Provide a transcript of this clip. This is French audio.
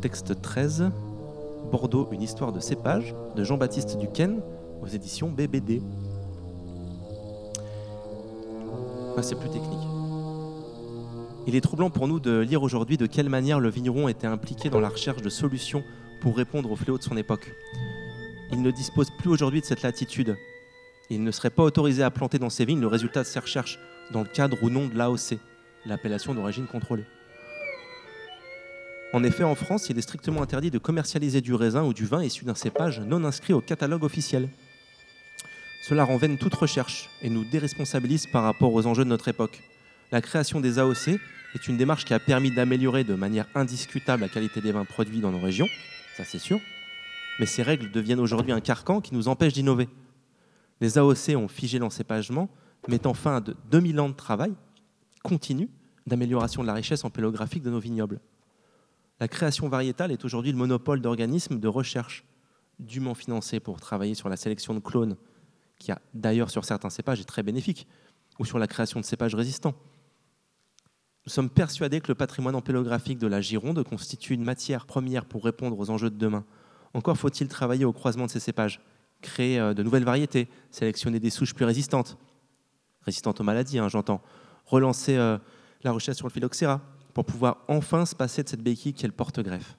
Texte 13, Bordeaux, une histoire de cépage, de Jean-Baptiste Duquesne, aux éditions BBD. Ah, C'est plus technique. Il est troublant pour nous de lire aujourd'hui de quelle manière le vigneron était impliqué dans la recherche de solutions pour répondre aux fléaux de son époque. Il ne dispose plus aujourd'hui de cette latitude. Il ne serait pas autorisé à planter dans ses vignes le résultat de ses recherches dans le cadre ou non de l'AOC, l'appellation d'origine contrôlée. En effet, en France, il est strictement interdit de commercialiser du raisin ou du vin issu d'un cépage non inscrit au catalogue officiel. Cela rend toute recherche et nous déresponsabilise par rapport aux enjeux de notre époque. La création des AOC est une démarche qui a permis d'améliorer de manière indiscutable la qualité des vins produits dans nos régions, ça c'est sûr, mais ces règles deviennent aujourd'hui un carcan qui nous empêche d'innover. Les AOC ont figé l'encépagement, mettant fin à de 2000 ans de travail continu d'amélioration de la richesse empélographique de nos vignobles. La création variétale est aujourd'hui le monopole d'organismes de recherche dûment financés pour travailler sur la sélection de clones, qui a d'ailleurs sur certains cépages est très bénéfique, ou sur la création de cépages résistants. Nous sommes persuadés que le patrimoine empélographique de la Gironde constitue une matière première pour répondre aux enjeux de demain. Encore faut-il travailler au croisement de ces cépages, créer euh, de nouvelles variétés, sélectionner des souches plus résistantes, résistantes aux maladies, hein, j'entends, relancer euh, la recherche sur le phylloxéra, pour pouvoir enfin se passer de cette béquille qui est le porte-greffe.